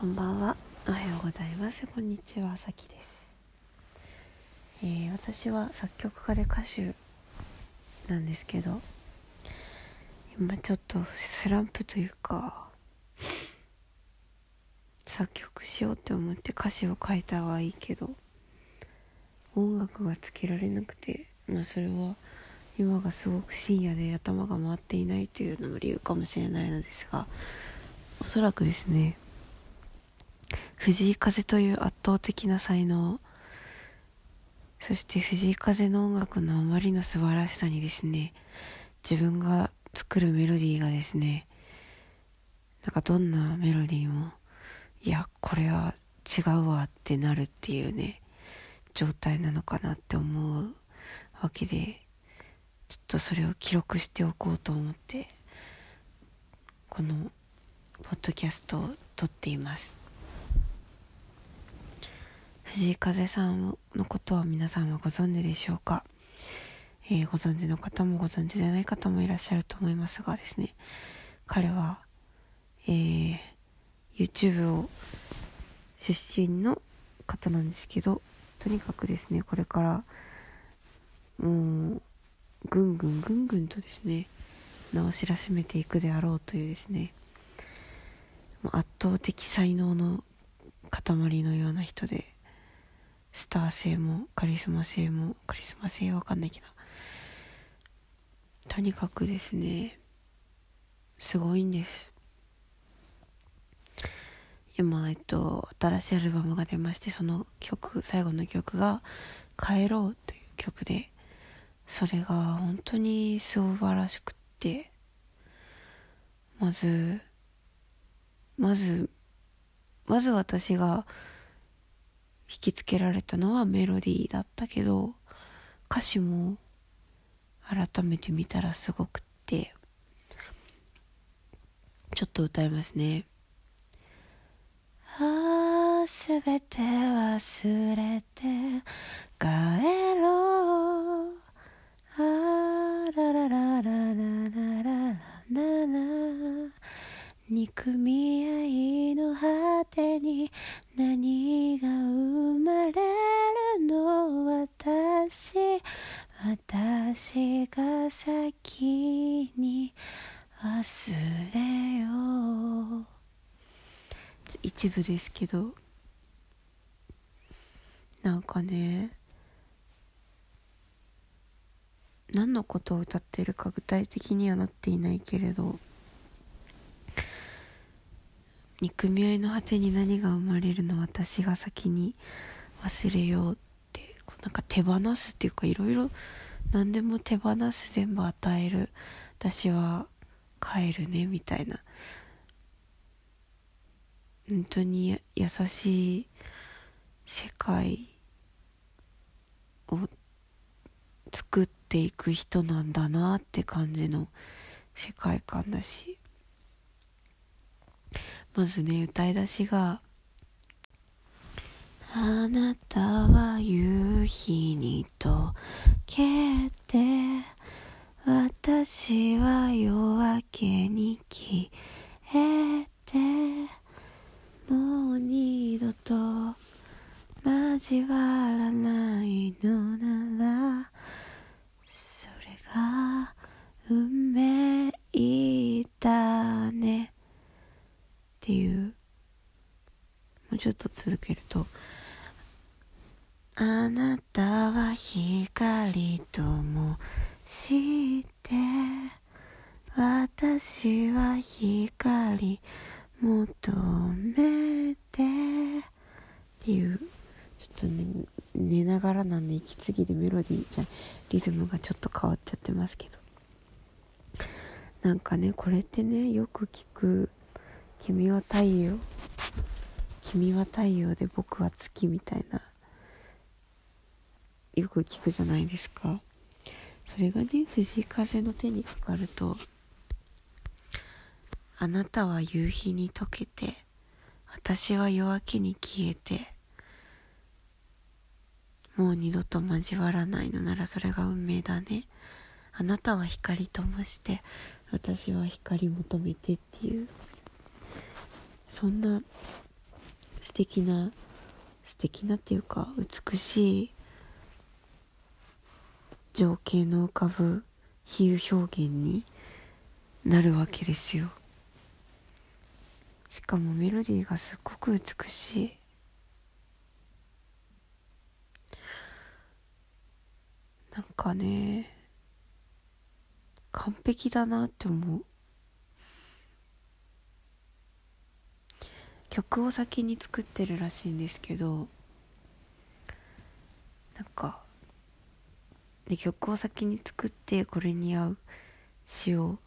こんばんは。おはようございます。こんにちはさきです、えー、私は作曲家で歌手なんですけど今ちょっとスランプというか作曲しようって思って歌詞を書いたはいいけど音楽がつけられなくてまあそれは今がすごく深夜で頭が回っていないというのも理由かもしれないのですがおそらくですね藤井風という圧倒的な才能。そして藤井風の音楽のあまりの素晴らしさにですね自分が作るメロディーがですねなんかどんなメロディーもいやこれは違うわってなるっていうね状態なのかなって思うわけでちょっとそれを記録しておこうと思ってこのポッドキャストを撮っています。藤井風さんのことは皆さんはご存知でしょうか、えー、ご存知の方もご存知でない方もいらっしゃると思いますがですね。彼は、えー、YouTube を出身の方なんですけどとにかくですねこれからもうぐんぐんぐんぐんとですね名を知らしめていくであろうというですね圧倒的才能の塊のような人でスター性もカリスマ性もカリスマ性わかんないけど。とにかくですねすごいんです。今えっと新しいアルバムが出ましてその曲最後の曲が「帰ろう」という曲でそれが本当に素晴らしくってまずまずまず私が引きつけられたのはメロディーだったけど歌詞も改めて見たらすごくってちょっと歌いますね。ああすべて忘れて帰ろう。あららららららららら憎み合いの果てに何が生まれるの私私が先に忘れよう。一部ですけど。なんかね。何のことを歌ってるか具体的にはなっていないけれど。憎み合いの果てに何が生まれるの私が先に忘れようってなんか手放すっていうかいろいろ何でも手放す全部与える。私は帰るねみたいな。本当に優しい世界を作っていく人なんだなって感じの世界観だし。まずね歌い出しが「あなたは夕日に溶けて私は夜明けに消えてもう二度と交わらないのならそれが運命だねっていうちょっと続けると「あなたは光ともして私は光求めて」っていうちょっとね寝ながらなんで息継ぎでメロディーじゃリズムがちょっと変わっちゃってますけど。なんかねこれってねよく聞く君は太陽？君は太陽で僕は月みたいなよく聞くじゃないですか。それがね藤井風の手にかかるとあなたは夕日に溶けて私は夜明けに消えてもう二度と交わらないのならそれが運命だね。あなたは光ともして私は光求めてっていうそんな素敵な素敵なっていうか美しい情景の浮かぶ比喩表現になるわけですよ。しかもメロディーがすっごく美しい。なんかね完璧だなって思う。曲を先に作ってるらしいんですけどなんかで曲を先に作ってこれに合う詩を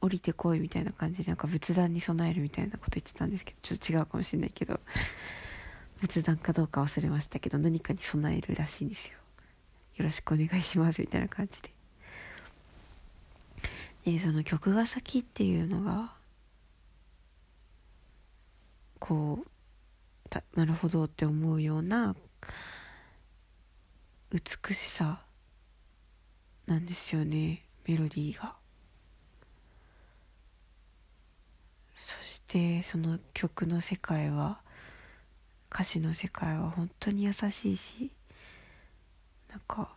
降りてこいみたいな感じでなんか仏壇に備えるみたいなこと言ってたんですけどちょっと違うかもしれないけど仏壇かどうか忘れましたけど何かに備えるらしいんですよ。よろしくお願いしますみたいな感じで。でその曲が先っていうのがこうなるほどって思うような美しさなんですよねメロディーが。そしてその曲の世界は歌詞の世界は本当に優しいしなんか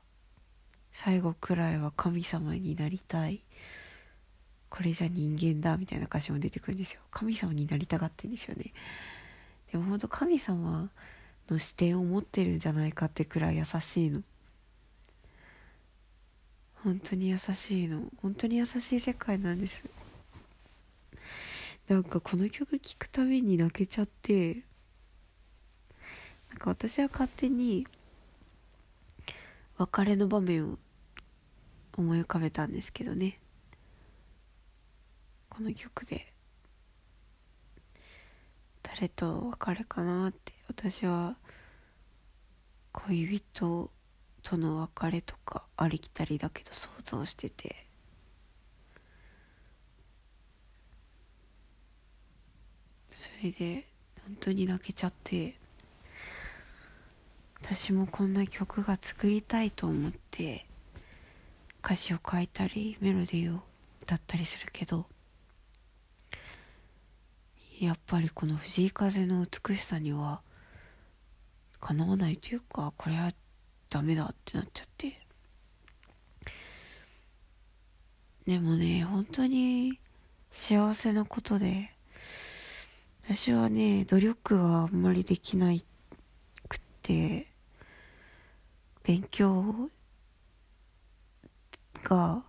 最後くらいは神様になりたい。これじゃ人間だみたいな歌詞も出てくるんですよ。神様になりたがってんですよね。でも本当神様の視点を持ってるんじゃないかってくらい優しいの。本当に優しいの。本当に優しい世界なんですなんかこの曲聴くたびに泣けちゃってなんか私は勝手に別れの場面を思い浮かべたんですけどね。この曲で誰と別れかなって私は恋人との別れとかありきたりだけど想像してて。それで本当に泣けちゃって私もこんな曲が作りたいと思って歌詞を書いたりメロディーを歌ったりするけどやっぱりこの藤井風の美しさにはかなわないというかこれはダメだってなっちゃって。でもね本当に幸せなことで私はね努力があんまりできなくって勉強が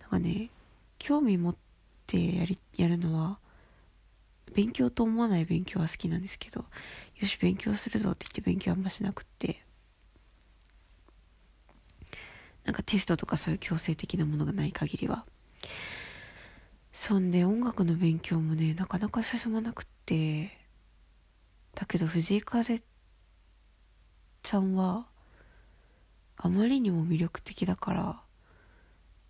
なんかね興味持ってやりやるのは勉強と思わない勉強は好きなんですけどよし勉強するぞって言って勉強あんましなくって。なんかテストとかそういう強制的なものがない限りは。そんで音楽の勉強もねなかなか進まなくって。だけど藤井風さんはあまりにも魅力的だから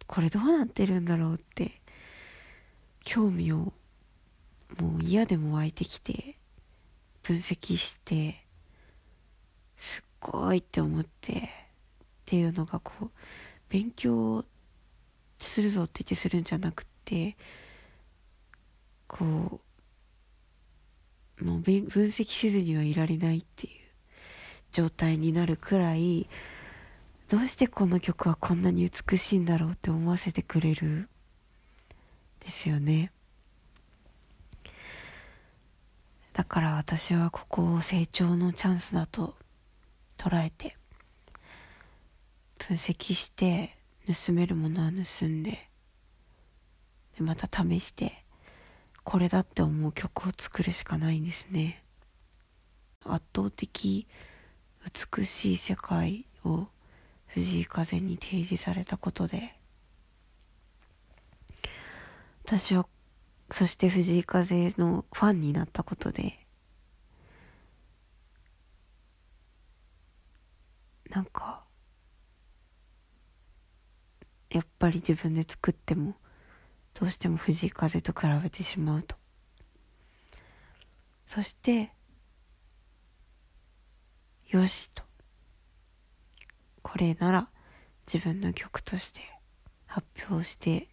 これどうなってるんだろうって興味をもう嫌でも湧いてきて分析してすっごいって思ってっていうのがこう勉強するぞって言ってするんじゃなくてこうもう分析せずにはいられないっていう状態になるくらいどうしてこの曲はこんなに美しいんだろうって思わせてくれるですよね。だから私はここを成長のチャンスだと捉えて分析して盗めるものは盗んででまた試してこれだって思う曲を作るしかないんですね。圧倒的美しい世界を藤井風に提示されたことで私はそして藤井風のファンになったことでなんかやっぱり自分で作ってもどうしても藤井風と比べてしまうと。そしてよしと。これなら自分の曲として発表して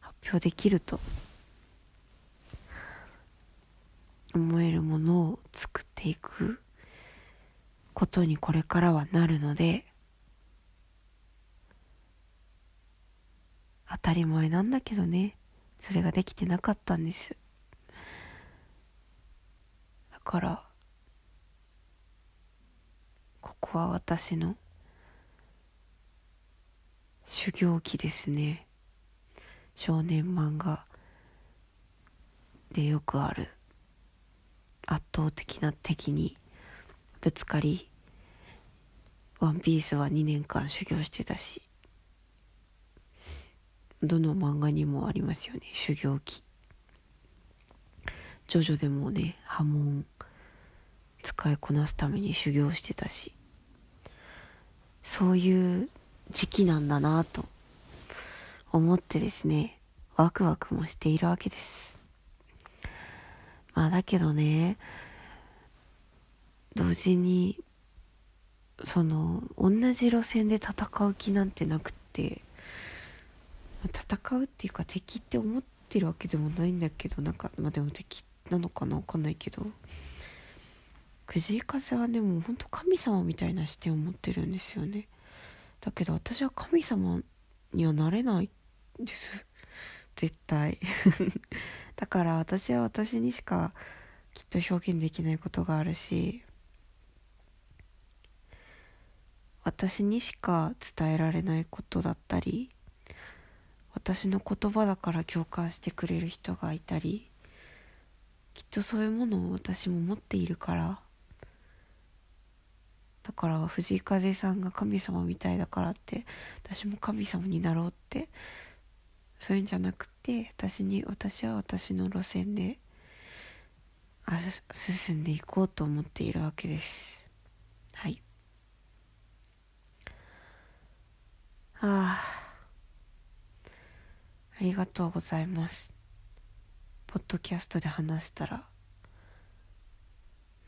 発表できると。思えるものを作っていくことにこれからはなるので当たり前なんだけどね。それができてなかったんです。だからここは私の修行期ですね。少年漫画でよくある。圧倒的な敵にぶつかりワンピースは2年間修行してたしどの漫画にもありますよね修行期ジョジョでもね波紋使いこなすために修行してたしそういう時期なんだなと思ってですねワクワクもしているわけです。まあだけどね同時にその同じ路線で戦う気なんてなくって戦うっていうか敵って思ってるわけでもないんだけどなんかまあでも敵なのかな分かんないけど藤井風はねもうほんと神様みたいな視点を持ってるんですよね。だけど私は神様にはなれないです。絶対。だから私は私にしかきっと表現できないことがあるし私にしか伝えられないことだったり私の言葉だから共感してくれる人がいたりきっとそういうものを私も持っているからだから藤井風さんが神様みたいだからって私も神様になろうってそういうんじゃなくて私に私は私の路線で進んでいこうと思っているわけです。はい。ああありがとうございます。ポッドキャストで話したら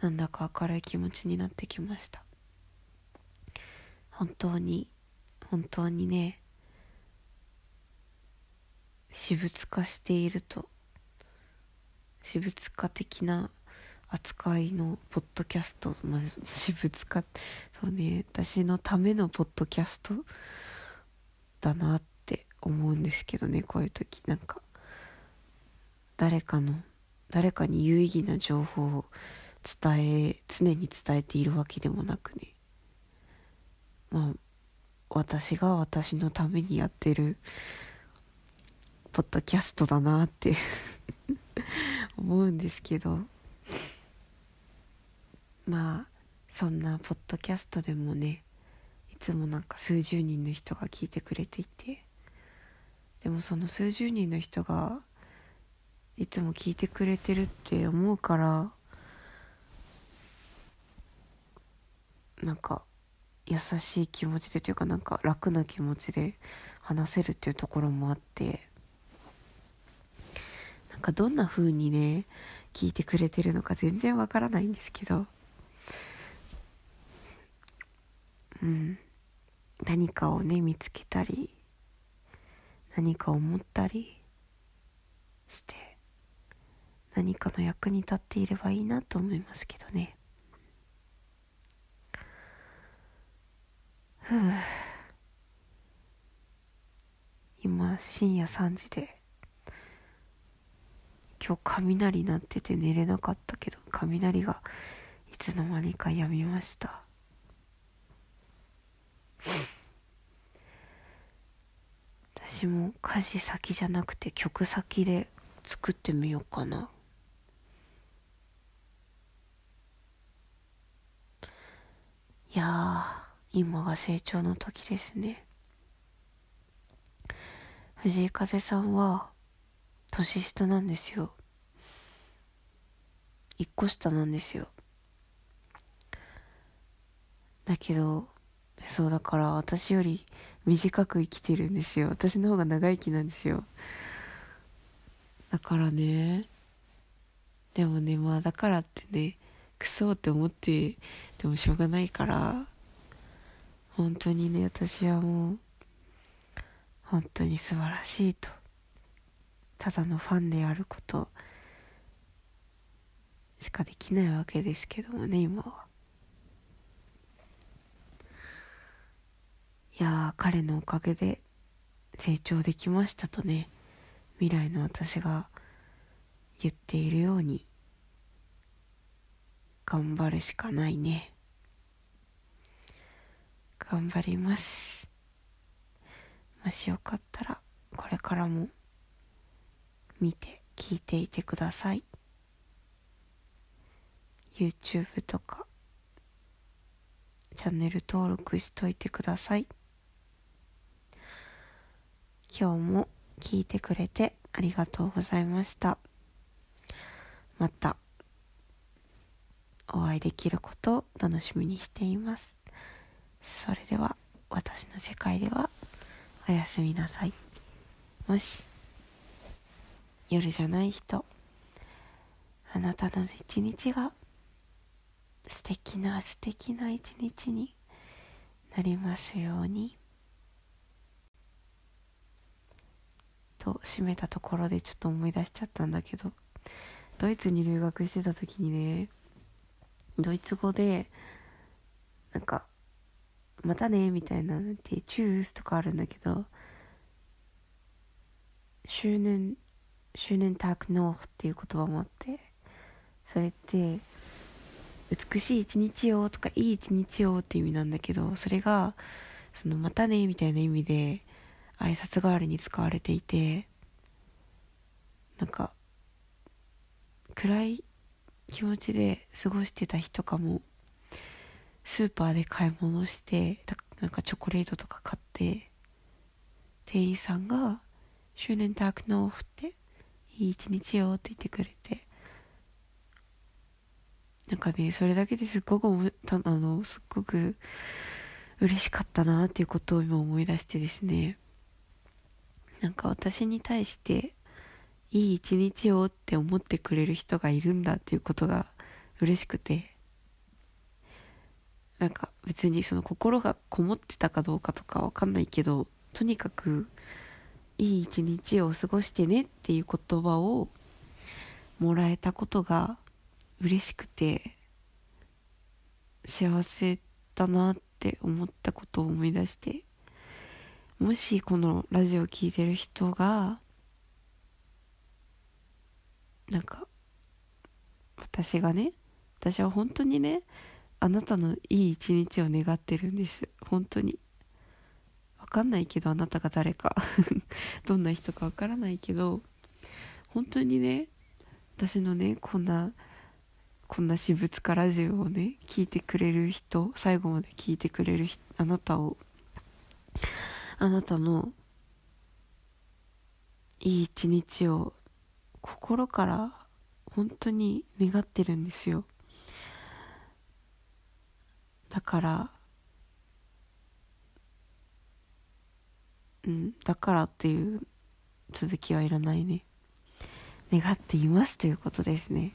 なんだか明るい気持ちになってきました。本当に本当にね私物化していると。私物化的な扱いのポッドキャスト、まあ、私物化そうね。私のためのポッドキャストだなって思うんですけどねこういう時。なんか誰かの誰かに有意義な情報を伝え常に伝えているわけでもなくね。まあ私が私のためにやってるポッドキャストだなって 思うんですけど。まあそんなポッドキャストでもねいつもなんか数十人の人が聞いてくれていて。でもその数十人の人がいつも聞いてくれてるって思うからなんか優しい気持ちでというかなんか楽な気持ちで話せるっていうところもあって。かどんな風にね聞いてくれてるのか全然わからないんですけど。うん。何かをね見つけたり何か思ったりして何かの役に立っていればいいなと思いますけどね。ふう。今深夜3時で今日雷鳴ってて寝れなかったけど雷がいつの間にかやみました。私も歌詞先じゃなくて曲先で作ってみようかな。いや今が成長の時ですね。藤井風さんは年下なんですよ。一個下なんですよ。だけどそうだから私より短く生きてるんですよ。私の方が長生きなんですよ。だからねでもねまあだからってねクソって思ってでもしょうがないから本当にね私はもう本当に素晴らしいと。ただのファンであることしかできないわけですけどもね今は。いや彼のおかげで成長できましたとね未来の私が言っているように頑張るしかないね。頑張ります。もしよかったらこれからも見て聞いていてください。YouTube とかチャンネル登録しといてください。今日も聞いてくれてありがとうございました。またお会いできることを楽しみにしています。それでは私の世界ではおやすみなさい。もし夜じゃない人。あなたの一日が素敵な素敵な一日になりますように。と締めたところでちょっと思い出しちゃったんだけど。ドイツに留学してた時にねドイツ語でなんか「またね」みたいななんて「チュース」とかあるんだけど「シューネンシューネンタークノーっていう言葉もあってそれって美しい一日よとかいい一日よって意味なんだけどそれがそのまたねみたいな意味で挨拶代わりに使われていてなんか暗い気持ちで過ごしてた日とかもスーパーで買い物してなんかチョコレートとか買って店員さんが「周年タークノーフ」って「いい一日よ」って言ってくれて。なんかねそれだけですっごくあのすっごく嬉しかったなっていうことを今思い出してですね。なんか私に対していい一日をって思ってくれる人がいるんだっていうことが嬉しくて。なんか別にその心がこもってたかどうかとかわかんないけどとにかくいい一日を過ごしてねっていう言葉をもらえたことが嬉しくて幸せだなって思ったことを思い出してもしこのラジオを聴いてる人がなんか私がね私は本当にねあなたのいい一日を願ってるんです。本当に。かんないけどあなたが誰か。どんな人か分からないけど本当にね私のねこんなこんな私物化ラジオをね聞いてくれる人最後まで聞いてくれるあなたをあなたのいい一日を心から本当に願ってるんですよ。だからうんだからっていう続きはいらないね。願っていますということですね。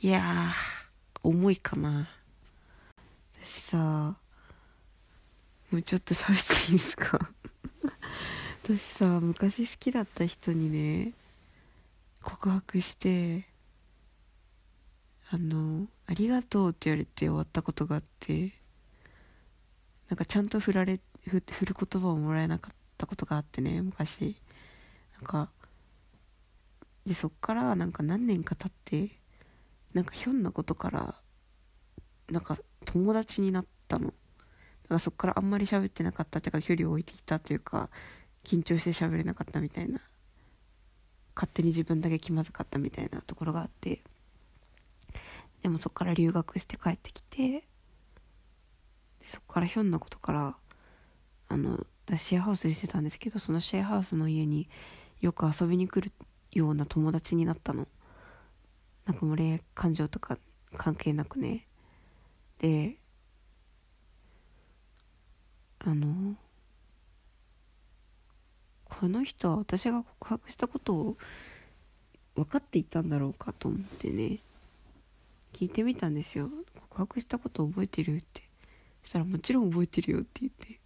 いや重いかな。私さもうちょっと喋っていいですか？私さ昔好きだった人にね告白してあの「ありがとう」って言われて終わったことがあってなんかちゃんと振られて振る言葉をもらえなかったことがあってね昔。なんかでそっからなんか何年か経ってなんかひょんなことからなんか友達になったの。だからそこからあんまり喋ってなかったっていうか距離を置いていたというか緊張して喋れなかったみたいな。勝手に自分だけ気まずかったみたいなところがあって。でもそこから留学して帰ってきてそこからひょんなことからあのシェアハウスしてたんですけどそのシェアハウスの家によく遊びに来るような友達になったの。なんかもう恋愛感情とか関係なくね。であのこの人は私が告白したことを分かっていたんだろうかと思ってね聞いてみたんですよ。告白したこと覚えてるって。そしたらもちろん覚えてるよって言って。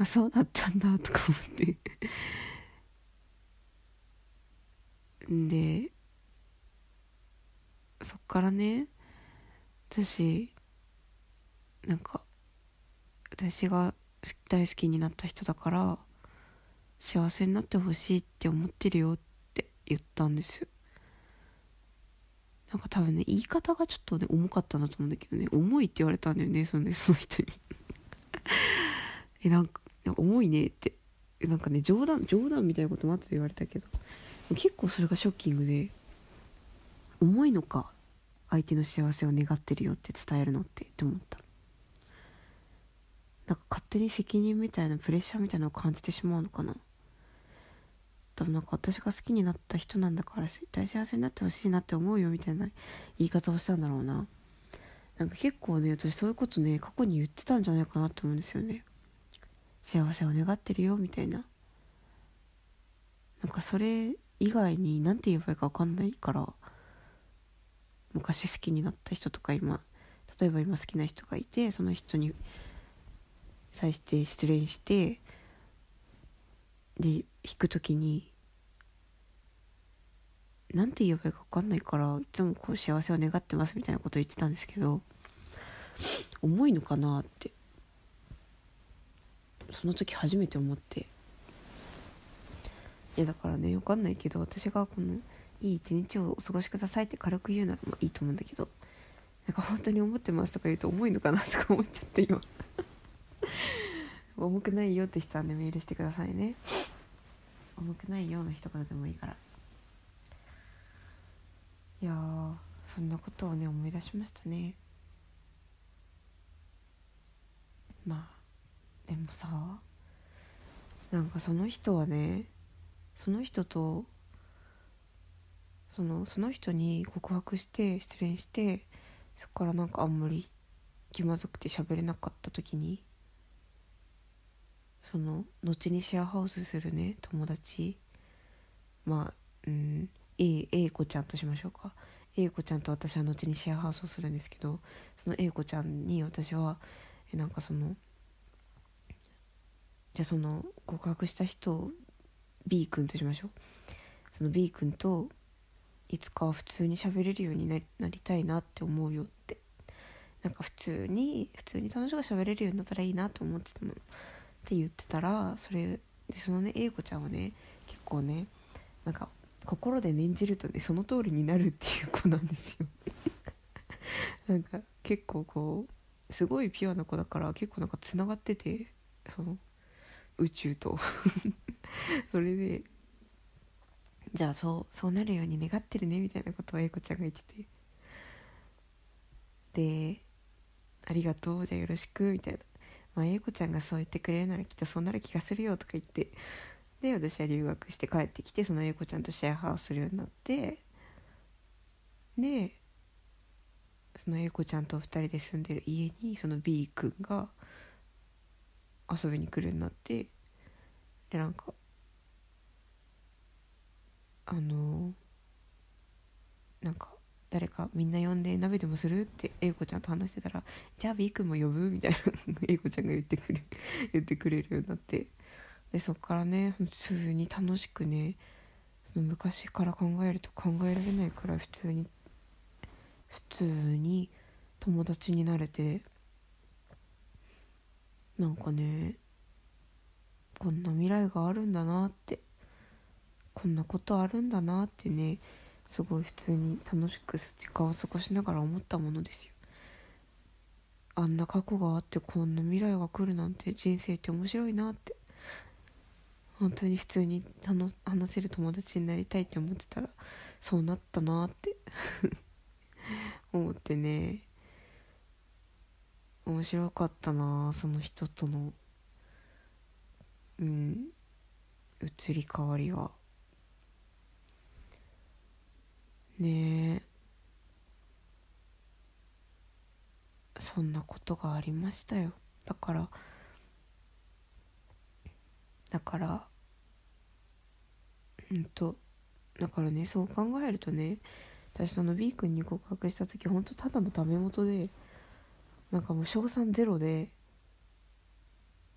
あそうだったんだとか思って。でそっからね私なんか私が大好きになった人だから幸せになってほしいって思ってるよって言ったんですなんか多分ね言い方がちょっとね重かったなと思うんだけどね重いって言われたんだよねそのねその人に。えなんか重いねって。なんかね冗談冗談みたいなことも後で言われたけど。結構それがショッキングで重いのか相手の幸せを願ってるよって伝えるのってって思った。なんか勝手に責任みたいなプレッシャーみたいなのを感じてしまうのかな。多分なんか私が好きになった人なんだから絶対幸せになってほしいなって思うよみたいな言い方をしたんだろうな。なんか結構ね私そういうことね過去に言ってたんじゃないかなって思うんですよね。幸せを願ってるよみたいな。なんかそれ以外に何て言えばいいか分かんないから。昔好きになった人とか今例えば今好きな人がいてその人に際して失恋してで弾く時に何て言えばいいか分かんないからいつもこう幸せを願ってますみたいなこと言ってたんですけど重いのかなって。その時初めて思って。いやだからね分かんないけど私がこの「いい一日をお過ごしください」って軽く言うならまあいいと思うんだけどなんか本当に思ってますとか言うと重いのかなとか思っちゃって今。重くないよって人はねメールしてくださいね。重くないよの一言でもいいから。いやそんなことをね思い出しましたね。まあ。でもさなんかその人はねその人とそのその人に告白して失恋してそこからなんかあんまり気まずくて喋れなかった時にその後にシェアハウスするね友達。まあうん A, A 子ちゃんとしましょうか。A 子ちゃんと私は後にシェアハウスをするんですけどその A 子ちゃんに私はえなんかそのじゃあその告白した人を B 君としましょう。その B 君といつかは普通に喋れるようになりたいなって思うよって。なんか普通に普通に楽しく喋れるようになったらいいなと思ってたのって言ってたらそれでそのね英子ちゃんはね結構ねなんか心で念じるとねその通りになるっていう子なんですよ。なんか結構こうすごいピュアな子だから結構なんかつながっててその宇宙と。それで。じゃあそうそうなるように願ってるねみたいなことを英子ちゃんが言ってて。で「ありがとうじゃあよろしく」みたいな「まあ、英子ちゃんがそう言ってくれるならきっとそうなる気がするよ」とか言って。で私は留学して帰ってきてその英子ちゃんとシェアハウスするようになって。でその英子ちゃんと2人で住んでる家にその B 君が遊びに来るようになってでなんかあのなんか誰かみんな呼んで鍋でもするって英子ちゃんと話してたら「じゃあ B 君も呼ぶ?」みたいな英子ちゃんが言ってくる 言ってくれるようになってでそっからね普通に楽しくねその昔から考えると考えられないくらい普通に普通に友達になれてなんかねこんな未来があるんだなってこんなことあるんだなってねすごい普通に楽しく時間を過ごしながら思ったものですよ。あんな過去があってこんな未来が来るなんて人生って面白いなって本当に普通に話せる友達になりたいって思ってたらそうなったなって 思ってね。面白かったなその人との。うん。移り変わりは。ねえ。そんなことがありましたよ。だからだからうんとだからねそう考えるとね私その B 君に告白した時ほんとただのダメ元でなんかもう賞賛ゼロで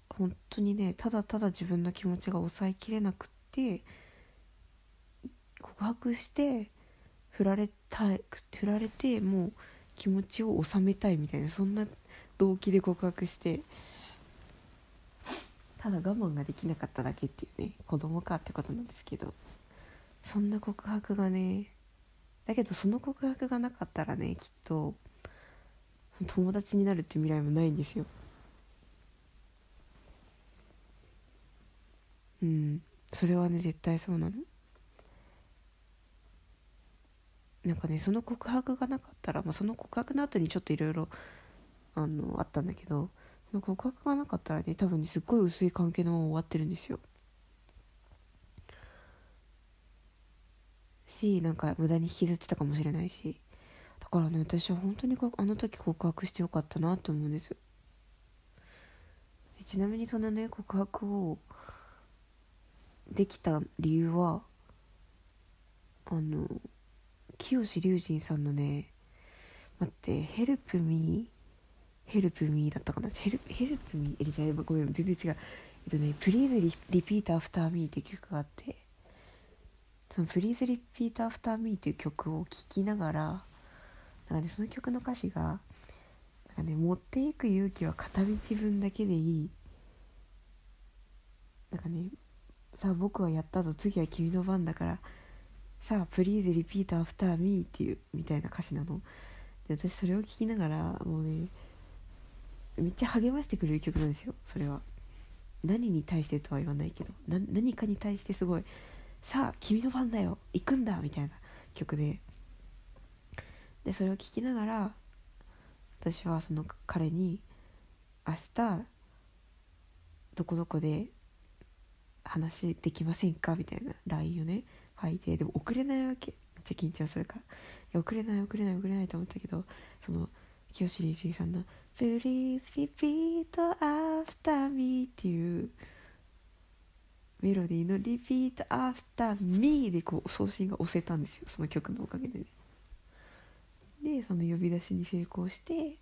本当にねただただ自分の気持ちが抑えきれなくって告白して振られたい振られてもう気持ちを収めたいみたいなそんな動機で告白して。ただ我慢ができなかっただけっていうね子供かってことなんですけど。そんな告白がねだけどその告白がなかったらねきっと友達になるって未来もないんですよ。うん。それはね絶対そうなの。なんかねその告白がなかったら、まあ、その告白の後にちょっといろいろあのあったんだけどその告白がなかったらね多分ねすっごい薄い関係のまま終わってるんですよ。しなんか無駄に引きずってたかもしれないし。からね私は本当にあの時告白してよかったなと思うんです。ちなみにそのね告白をできた理由はあの清竜人さんのね待って「Help me help me だったかな？ Hel help me えごめん全然違う。えっとね「Please re repeat after me って曲があってその「Please repeat after me っていう曲を聴きながらなんかねその曲の歌詞がなんかね持っていく勇気は片道分だけでいいなんかねさあ僕はやったぞ次は君の番だからさあ、 please repeat after me っていうみたいな歌詞なの。で、私それを聞きながら、もうね、めっちゃ励ましてくれる曲なんですよ、それは。何に対してとは言わないけど、何かに対してすごい、さあ、君の番だよ、行くんだみたいな曲で。で、それを聞きながら、私はその彼に、明日、どこどこで話できませんか？みたいな LINE をね書いてでも送れないわけ。めっちゃ緊張するから。いや送れない送れない送れないと思ったけどその清志隆さんの「Please repeat after me」っていうメロディーの「Repeat after me」でこう送信が押せたんですよ。その曲のおかげでね。でその呼び出しに成功して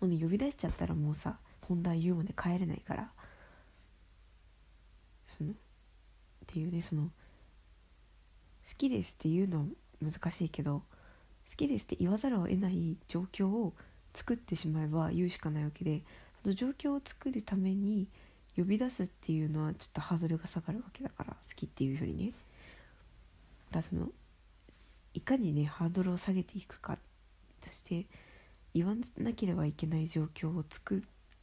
もうね呼び出しちゃったらもうさ本題言うまで帰れないからそのっていうねその好きですっていうのは難しいけど好きですって言わざるを得ない状況を作ってしまえば言うしかないわけでその状況を作るために呼び出すっていうのはちょっとハードルが下がるわけだから好きっていうよりね。だそのいかにねハードルを下げていくかそして言わなければいけない状況を作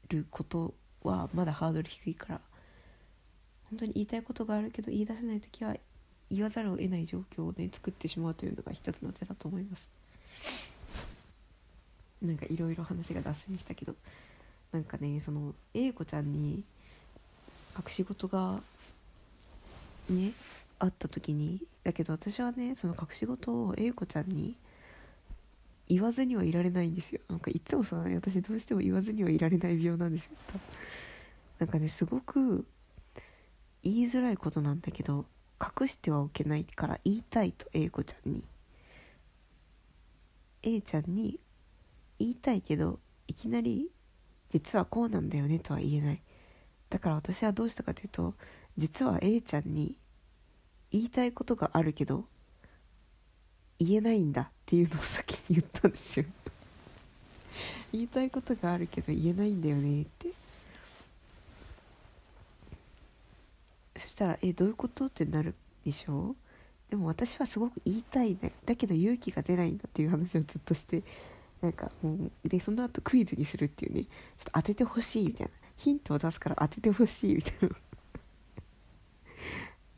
ることはまだハードル低いから本当に言いたいことがあるけど言い出せない時は言わざるを得ない状況をね作ってしまうというのが一つの手だと思います。なんかいろいろ話が脱線したけどなんかねその A 子ちゃんに隠し事がねあった時にだけど私はねその隠し事を A 子ちゃんに言わずにはいられないんですよ。なんかいつもさ私どうしても言わずにはいられない病なんですよ。なんかねすごく言いづらいことなんだけど隠してはおけないから言いたいと A 子ちゃんに。A ちゃんに言いたいけどいきなり実はこうなんだよねとは言えない。だから私はどうしたかというと実は A ちゃんに言いたいことがあるけど言えないんだっていうのを先に言ったんですよ。言いたいことがあるけど言えないんだよねって。そしたら「えどういうこと?」ってなるでしょ？でも私はすごく言いたいね。だけど勇気が出ないんだっていう話をずっとしてなんかもうでその後クイズにするっていうね。ちょっと当ててほしいみたいな。ヒントを出すから当ててほしいみたいな。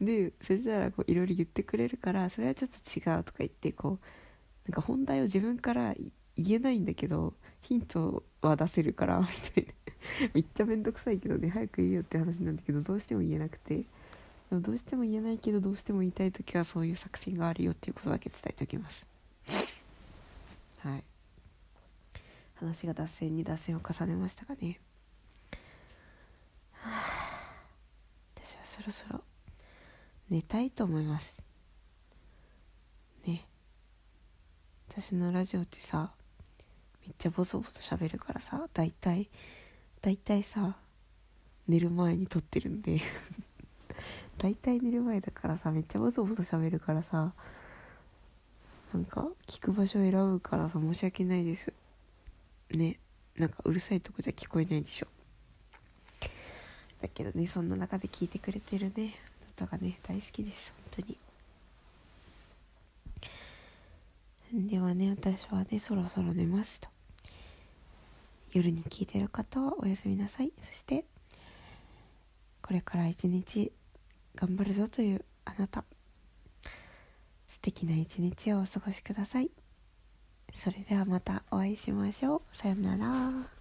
でそしたらこういろいろ言ってくれるからそれはちょっと違うとか言ってこうなんか本題を自分から言えないんだけどヒントは出せるからみたいな。めっちゃめんどくさいけどね早く言えよって話なんだけどどうしても言えなくて。でもどうしても言えないけどどうしても言いたい時はそういう作戦があるよっていうことだけ伝えておきます。はい。話が脱線に脱線を重ねましたがね。はあ私はそろそろ寝たいと思います。ね。私のラジオってさめっちゃボソボソ喋るからさ大体大体さ寝る前に撮ってるんで。大体寝る前だからさめっちゃボソボソ喋るからさなんか聞く場所を選ぶからさ申し訳ないです。ね。なんかうるさいとこじゃ聞こえないでしょ。だけどねそんな中で聞いてくれてるね。あなたがね大好きです。本当に。ではね私はねそろそろ寝ますと。夜に聞いてる方はおやすみなさい。そしてこれから一日頑張るぞというあなた。素敵な一日をお過ごしください。それではまたお会いしましょう。さよなら。